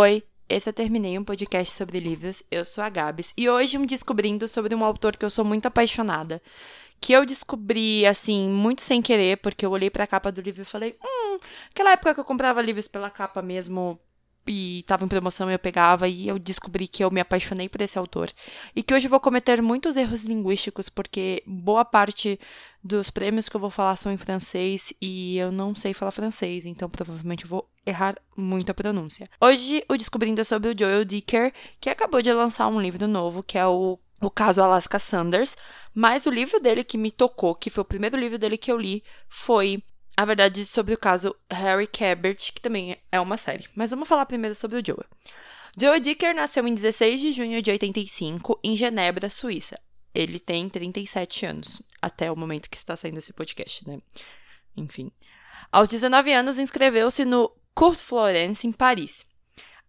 Oi, esse é Terminei um podcast sobre livros. Eu sou a Gabs e hoje um descobrindo sobre um autor que eu sou muito apaixonada, que eu descobri assim muito sem querer, porque eu olhei para a capa do livro e falei: "Hum, aquela época que eu comprava livros pela capa mesmo, e tava em promoção eu pegava e eu descobri que eu me apaixonei por esse autor e que hoje vou cometer muitos erros linguísticos porque boa parte dos prêmios que eu vou falar são em francês e eu não sei falar francês, então provavelmente eu vou errar muito a pronúncia. Hoje o descobrindo é sobre o Joel Dicker, que acabou de lançar um livro novo, que é o o caso Alaska Sanders, mas o livro dele que me tocou, que foi o primeiro livro dele que eu li, foi a verdade sobre o caso Harry Cabert, que também é uma série. Mas vamos falar primeiro sobre o Joe. Joe Dicker nasceu em 16 de junho de 85 em Genebra, Suíça. Ele tem 37 anos, até o momento que está saindo esse podcast, né? Enfim. Aos 19 anos, inscreveu-se no Cours Florence, em Paris.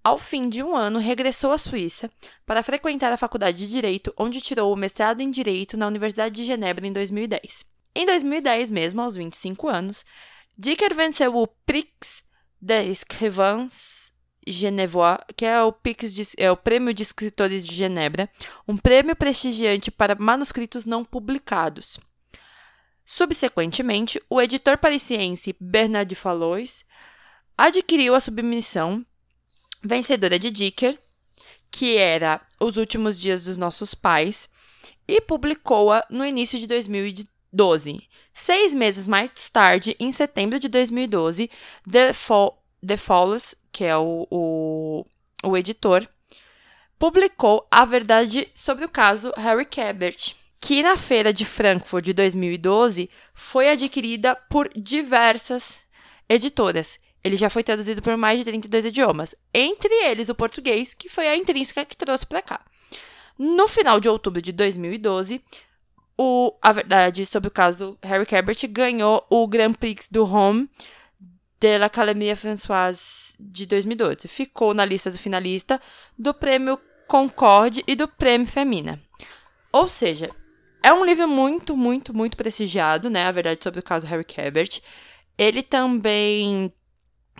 Ao fim de um ano, regressou à Suíça para frequentar a faculdade de Direito, onde tirou o mestrado em Direito na Universidade de Genebra em 2010. Em 2010 mesmo, aos 25 anos, Dicker venceu o Prix des Écrivains Genevois, que é o, Prix de, é o Prêmio de Escritores de Genebra, um prêmio prestigiante para manuscritos não publicados. Subsequentemente, o editor parisiense Bernard Fallois adquiriu a submissão vencedora de Dicker, que era Os Últimos Dias dos Nossos Pais, e publicou-a no início de 2010. 12. Seis meses mais tarde, em setembro de 2012, The, Fo The Follows, que é o, o, o editor, publicou a verdade sobre o caso Harry Cabert, que na feira de Frankfurt de 2012 foi adquirida por diversas editoras. Ele já foi traduzido por mais de 32 idiomas, entre eles o português, que foi a intrínseca que trouxe para cá. No final de outubro de 2012, o, a verdade sobre o caso Harry Cabert ganhou o Grand Prix do Home de l'Académie Françoise de 2012. Ficou na lista do finalista do Prêmio Concorde e do Prêmio Femina. Ou seja, é um livro muito, muito, muito prestigiado, né? A verdade sobre o caso Harry Cabert. Ele também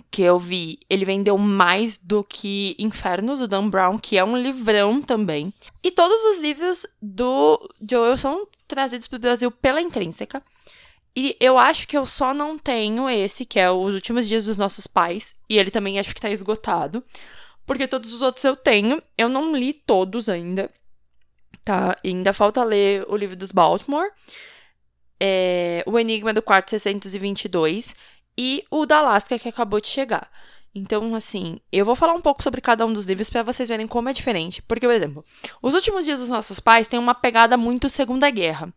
que eu vi, ele vendeu mais do que Inferno, do Dan Brown, que é um livrão também. E todos os livros do Joel são trazidos para o Brasil pela Intrínseca. E eu acho que eu só não tenho esse, que é Os Últimos Dias dos Nossos Pais. E ele também acho que está esgotado. Porque todos os outros eu tenho. Eu não li todos ainda. Tá? E ainda falta ler o livro dos Baltimore. É, o Enigma do Quarto 622 e o da Alaska que acabou de chegar. Então, assim, eu vou falar um pouco sobre cada um dos livros para vocês verem como é diferente. Porque, por exemplo, Os Últimos Dias dos Nossos Pais tem uma pegada muito Segunda Guerra.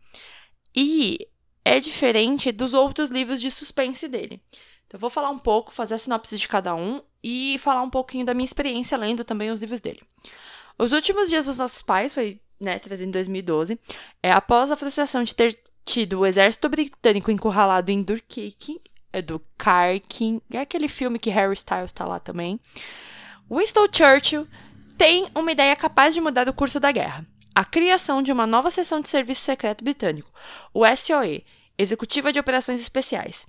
E é diferente dos outros livros de suspense dele. Então, eu vou falar um pouco, fazer a sinopse de cada um e falar um pouquinho da minha experiência lendo também os livros dele. Os Últimos Dias dos Nossos Pais foi né, trazido em 2012. É após a frustração de ter tido o exército britânico encurralado em Durkirk é do Karkin, é aquele filme que Harry Styles está lá também. Winston Churchill tem uma ideia capaz de mudar o curso da guerra. A criação de uma nova seção de serviço secreto britânico, o SOE, Executiva de Operações Especiais,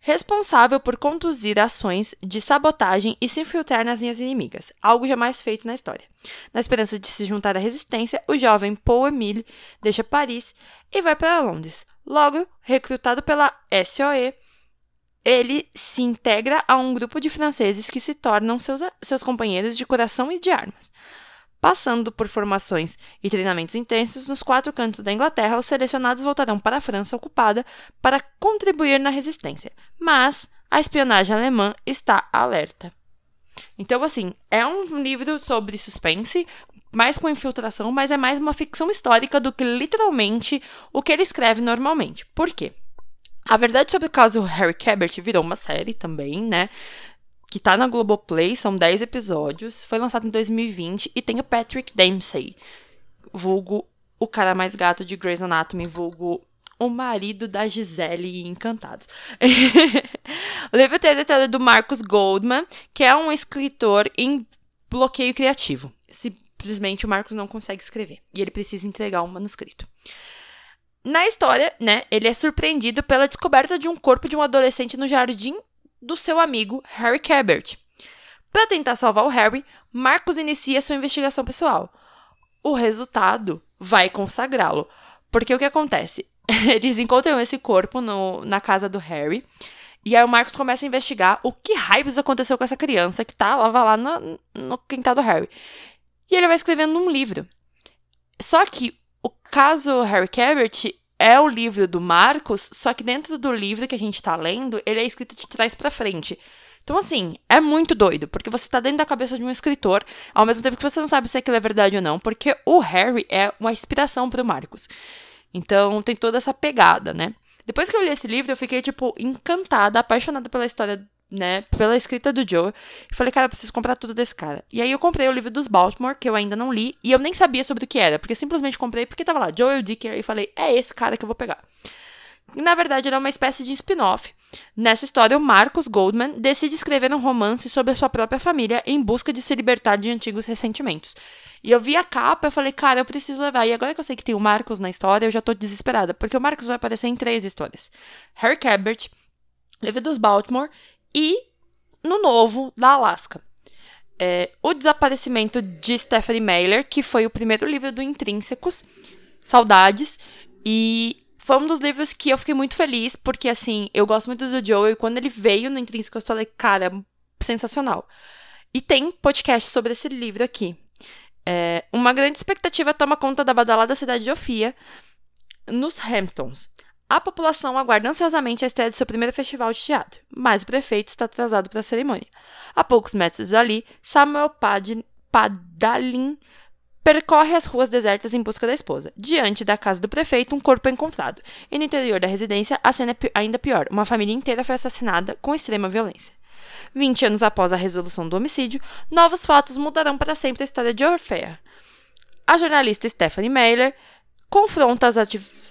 responsável por conduzir ações de sabotagem e se infiltrar nas linhas inimigas, algo jamais feito na história. Na esperança de se juntar à resistência, o jovem Paul Emile deixa Paris e vai para Londres. Logo, recrutado pela SOE, ele se integra a um grupo de franceses que se tornam seus, seus companheiros de coração e de armas. Passando por formações e treinamentos intensos nos quatro cantos da Inglaterra, os selecionados voltarão para a França ocupada para contribuir na resistência. Mas a espionagem alemã está alerta. Então, assim, é um livro sobre suspense, mais com infiltração, mas é mais uma ficção histórica do que literalmente o que ele escreve normalmente. Por quê? A verdade sobre o caso Harry Cabert virou uma série também, né? Que tá na Globoplay, são 10 episódios. Foi lançado em 2020 e tem o Patrick Dempsey, vulgo o cara mais gato de Grey's Anatomy, vulgo o marido da Gisele Encantados. o livro tem a letra do Marcus Goldman, que é um escritor em bloqueio criativo. Simplesmente o Marcos não consegue escrever e ele precisa entregar um manuscrito. Na história, né, ele é surpreendido pela descoberta de um corpo de um adolescente no jardim do seu amigo Harry Cabert. Para tentar salvar o Harry, Marcos inicia sua investigação pessoal. O resultado vai consagrá-lo. Porque o que acontece? Eles encontram esse corpo no, na casa do Harry. E aí o Marcos começa a investigar o que raios aconteceu com essa criança que tá lá no, no quintal do Harry. E ele vai escrevendo um livro. Só que o caso Harry Cabot é o livro do Marcos, só que dentro do livro que a gente tá lendo, ele é escrito de trás para frente. Então, assim, é muito doido, porque você tá dentro da cabeça de um escritor, ao mesmo tempo que você não sabe se aquilo é verdade ou não, porque o Harry é uma inspiração pro Marcos. Então, tem toda essa pegada, né? Depois que eu li esse livro, eu fiquei, tipo, encantada, apaixonada pela história né, pela escrita do Joe. E falei, cara, preciso comprar tudo desse cara. E aí eu comprei o livro dos Baltimore, que eu ainda não li, e eu nem sabia sobre o que era, porque simplesmente comprei porque tava lá, Joel Dicker, e falei, é esse cara que eu vou pegar. Na verdade, era uma espécie de spin-off. Nessa história, o Marcus Goldman decide escrever um romance sobre a sua própria família em busca de se libertar de antigos ressentimentos. E eu vi a capa e falei, cara, eu preciso levar. E agora que eu sei que tem o Marcos na história, eu já tô desesperada, porque o Marcos vai aparecer em três histórias: Harry Cabert, Livro dos Baltimore e no novo da Alaska. É, o desaparecimento de Stephanie Mailer, que foi o primeiro livro do Intrínsecos, Saudades, e foi um dos livros que eu fiquei muito feliz, porque assim, eu gosto muito do Joe, e quando ele veio no Intrínsecos, eu falei, cara, sensacional. E tem podcast sobre esse livro aqui. É, uma grande expectativa toma conta da badalada cidade de Ofia, nos Hamptons. A população aguarda ansiosamente a estreia do seu primeiro festival de teatro, mas o prefeito está atrasado para a cerimônia. A poucos metros dali, Samuel Pad Padalin percorre as ruas desertas em busca da esposa. Diante da casa do prefeito, um corpo é encontrado. E no interior da residência, a cena é ainda pior. Uma família inteira foi assassinada com extrema violência. Vinte anos após a resolução do homicídio, novos fatos mudarão para sempre a história de Orfea. A jornalista Stephanie Mailer confronta as,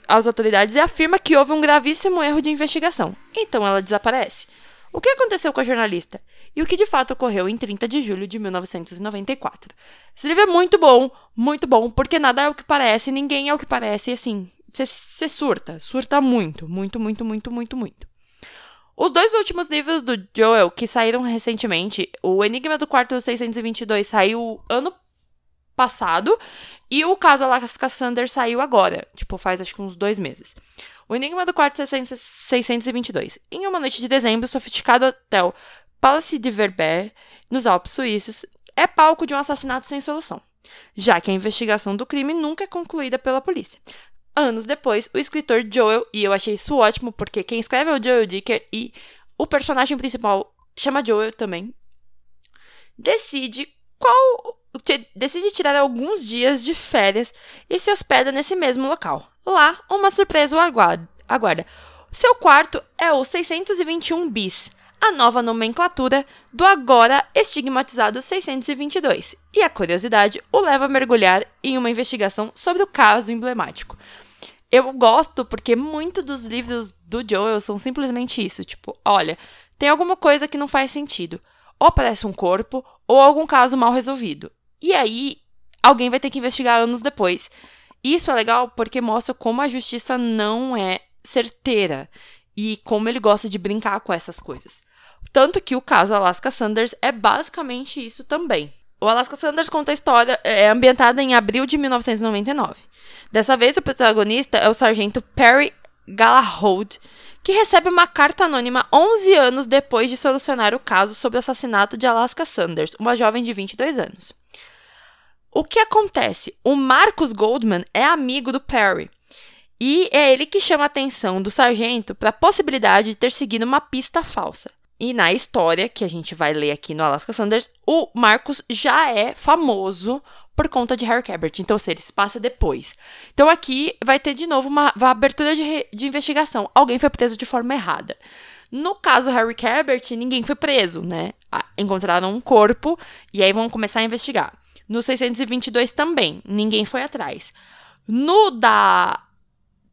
as autoridades e afirma que houve um gravíssimo erro de investigação. Então ela desaparece. O que aconteceu com a jornalista? E o que de fato ocorreu em 30 de julho de 1994. Esse livro é muito bom, muito bom, porque nada é o que parece, ninguém é o que parece, e assim, você surta, surta muito, muito, muito, muito, muito, muito. Os dois últimos livros do Joel que saíram recentemente, o Enigma do Quarto 622 saiu ano passado e o caso Alaska Sanders saiu agora, tipo, faz acho que uns dois meses. O Enigma do Quarto 622. Em uma noite de dezembro, o sofisticado hotel Palace de Verber, nos Alpes Suíços, é palco de um assassinato sem solução, já que a investigação do crime nunca é concluída pela polícia. Anos depois, o escritor Joel, e eu achei isso ótimo porque quem escreve é o Joel Dicker e o personagem principal chama Joel também, decide qual decide tirar alguns dias de férias e se hospeda nesse mesmo local. Lá, uma surpresa o aguarda. Seu quarto é o 621 bis, a nova nomenclatura do agora estigmatizado 622. E a curiosidade o leva a mergulhar em uma investigação sobre o caso emblemático. Eu gosto porque muitos dos livros do Joel são simplesmente isso, tipo, olha, tem alguma coisa que não faz sentido. Ou parece um corpo, ou algum caso mal resolvido. E aí, alguém vai ter que investigar anos depois. Isso é legal porque mostra como a justiça não é certeira e como ele gosta de brincar com essas coisas. Tanto que o caso Alaska Sanders é basicamente isso também. O Alaska Sanders conta a história, é ambientada em abril de 1999. Dessa vez, o protagonista é o sargento Perry Gallagher, que recebe uma carta anônima 11 anos depois de solucionar o caso sobre o assassinato de Alaska Sanders, uma jovem de 22 anos. O que acontece? O Marcus Goldman é amigo do Perry. E é ele que chama a atenção do sargento para a possibilidade de ter seguido uma pista falsa. E na história que a gente vai ler aqui no Alaska Sanders, o Marcus já é famoso por conta de Harry Cabert. Então, se ele se passa depois. Então, aqui vai ter de novo uma, uma abertura de, de investigação. Alguém foi preso de forma errada. No caso Harry Cabert, ninguém foi preso, né? Encontraram um corpo e aí vão começar a investigar. No 622 também, ninguém foi atrás. No da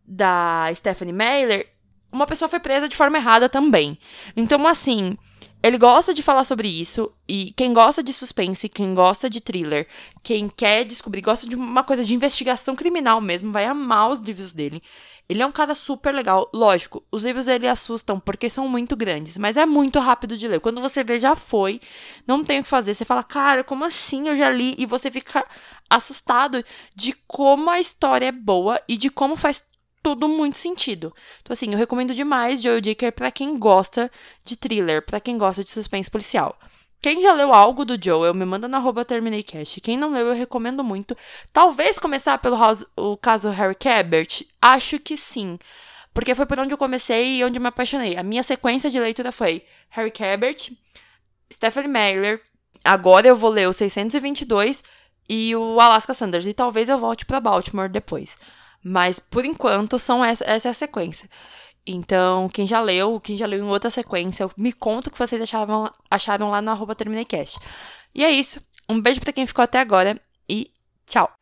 da Stephanie Mailer, uma pessoa foi presa de forma errada também. Então, assim, ele gosta de falar sobre isso. E quem gosta de suspense, quem gosta de thriller, quem quer descobrir, gosta de uma coisa de investigação criminal mesmo, vai amar os livros dele. Ele é um cara super legal. Lógico, os livros dele assustam porque são muito grandes, mas é muito rápido de ler. Quando você vê, já foi, não tem o que fazer. Você fala, cara, como assim eu já li? E você fica assustado de como a história é boa e de como faz tudo muito sentido. Então, assim, eu recomendo demais Joe Dicker para quem gosta de thriller, para quem gosta de suspense policial. Quem já leu algo do Joel, me manda na arroba. Quem não leu, eu recomendo muito. Talvez começar pelo house, o caso Harry Cabert. Acho que sim. Porque foi por onde eu comecei e onde eu me apaixonei. A minha sequência de leitura foi Harry Cabert, Stephanie Meyer. Agora eu vou ler o 622 e o Alaska Sanders. E talvez eu volte para Baltimore depois. Mas por enquanto são essa, essa é a sequência. Então, quem já leu, quem já leu em outra sequência, me conta o que vocês achavam, acharam lá no arroba TermineiCast. E é isso. Um beijo para quem ficou até agora e tchau!